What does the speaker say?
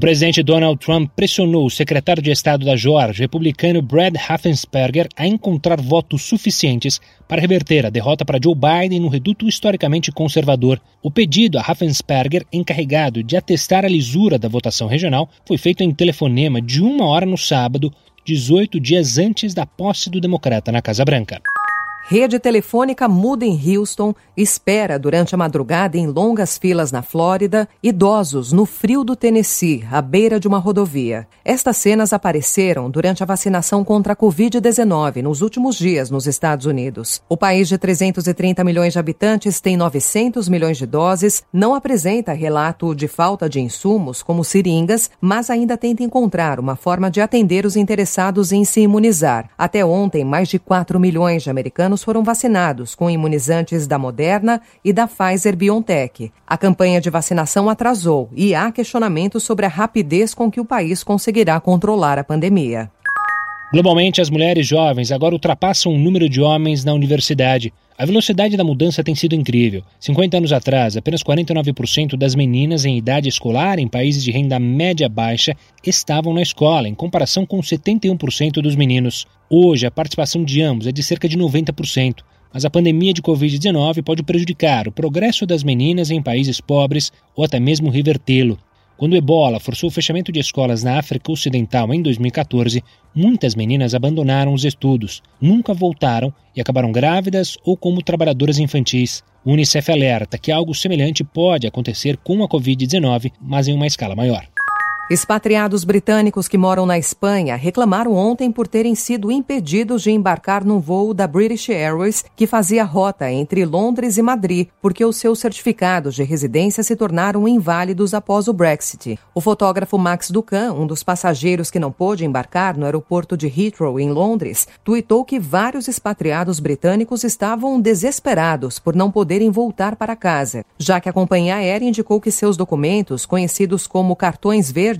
O presidente Donald Trump pressionou o secretário de Estado da Georgia, republicano Brad Raffensperger, a encontrar votos suficientes para reverter a derrota para Joe Biden no reduto historicamente conservador. O pedido a Raffensperger, encarregado de atestar a lisura da votação regional, foi feito em telefonema de uma hora no sábado, 18 dias antes da posse do democrata na Casa Branca. Rede telefônica muda em Houston, espera durante a madrugada em longas filas na Flórida, idosos no frio do Tennessee, à beira de uma rodovia. Estas cenas apareceram durante a vacinação contra a Covid-19 nos últimos dias nos Estados Unidos. O país de 330 milhões de habitantes tem 900 milhões de doses, não apresenta relato de falta de insumos, como seringas, mas ainda tenta encontrar uma forma de atender os interessados em se imunizar. Até ontem, mais de 4 milhões de americanos foram vacinados com imunizantes da Moderna e da Pfizer BioNTech. A campanha de vacinação atrasou e há questionamentos sobre a rapidez com que o país conseguirá controlar a pandemia. Globalmente, as mulheres jovens agora ultrapassam o número de homens na universidade. A velocidade da mudança tem sido incrível. 50 anos atrás, apenas 49% das meninas em idade escolar em países de renda média baixa estavam na escola, em comparação com 71% dos meninos. Hoje, a participação de ambos é de cerca de 90%. Mas a pandemia de Covid-19 pode prejudicar o progresso das meninas em países pobres ou até mesmo revertê-lo. Quando o ebola forçou o fechamento de escolas na África Ocidental em 2014, muitas meninas abandonaram os estudos, nunca voltaram e acabaram grávidas ou como trabalhadoras infantis. O Unicef alerta que algo semelhante pode acontecer com a Covid-19, mas em uma escala maior. Expatriados britânicos que moram na Espanha reclamaram ontem por terem sido impedidos de embarcar num voo da British Airways que fazia rota entre Londres e Madrid, porque os seus certificados de residência se tornaram inválidos após o Brexit. O fotógrafo Max Ducan, um dos passageiros que não pôde embarcar no aeroporto de Heathrow, em Londres, tuitou que vários expatriados britânicos estavam desesperados por não poderem voltar para casa, já que a companhia aérea indicou que seus documentos, conhecidos como cartões verdes,